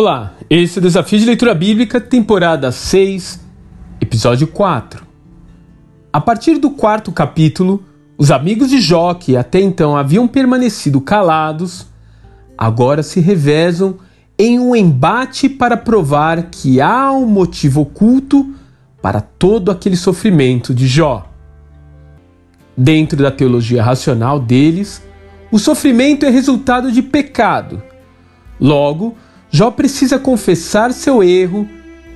Olá, esse é o Desafio de Leitura Bíblica, temporada 6, episódio 4. A partir do quarto capítulo, os amigos de Jó, que até então haviam permanecido calados, agora se revezam em um embate para provar que há um motivo oculto para todo aquele sofrimento de Jó. Dentro da teologia racional deles, o sofrimento é resultado de pecado. Logo, Jó precisa confessar seu erro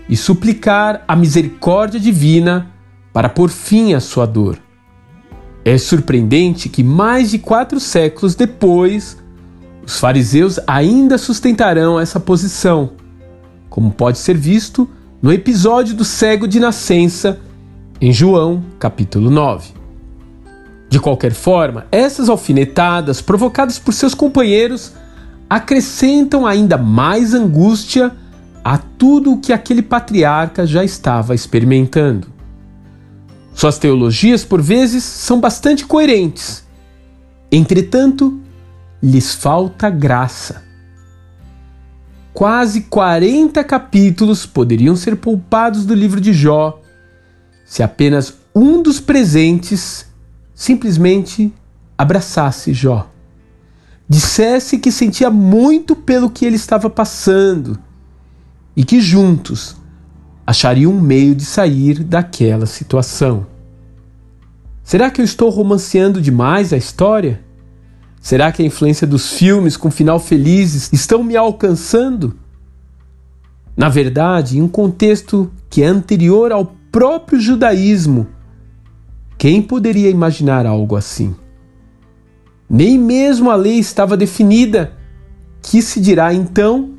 e suplicar a misericórdia divina para pôr fim à sua dor. É surpreendente que, mais de quatro séculos depois, os fariseus ainda sustentarão essa posição, como pode ser visto no episódio do cego de nascença, em João, capítulo 9. De qualquer forma, essas alfinetadas provocadas por seus companheiros acrescentam ainda mais angústia a tudo o que aquele patriarca já estava experimentando. Suas teologias, por vezes, são bastante coerentes. Entretanto, lhes falta graça. Quase 40 capítulos poderiam ser poupados do livro de Jó se apenas um dos presentes simplesmente abraçasse Jó dissesse que sentia muito pelo que ele estava passando e que juntos achariam um meio de sair daquela situação. Será que eu estou romanceando demais a história? Será que a influência dos filmes com final felizes estão me alcançando? Na verdade, em um contexto que é anterior ao próprio judaísmo, quem poderia imaginar algo assim? Nem mesmo a lei estava definida, que se dirá então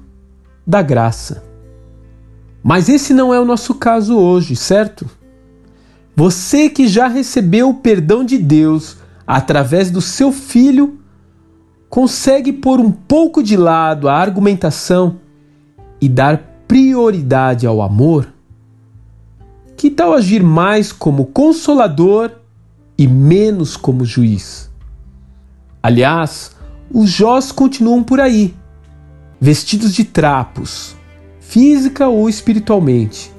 da graça. Mas esse não é o nosso caso hoje, certo? Você que já recebeu o perdão de Deus através do seu filho, consegue pôr um pouco de lado a argumentação e dar prioridade ao amor? Que tal agir mais como consolador e menos como juiz? Aliás, os Jós continuam por aí, vestidos de trapos, física ou espiritualmente,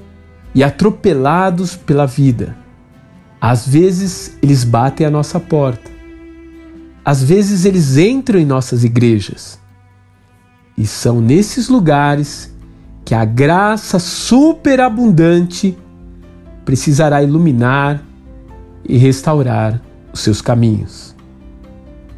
e atropelados pela vida. Às vezes eles batem a nossa porta. Às vezes eles entram em nossas igrejas. E são nesses lugares que a graça superabundante precisará iluminar e restaurar os seus caminhos.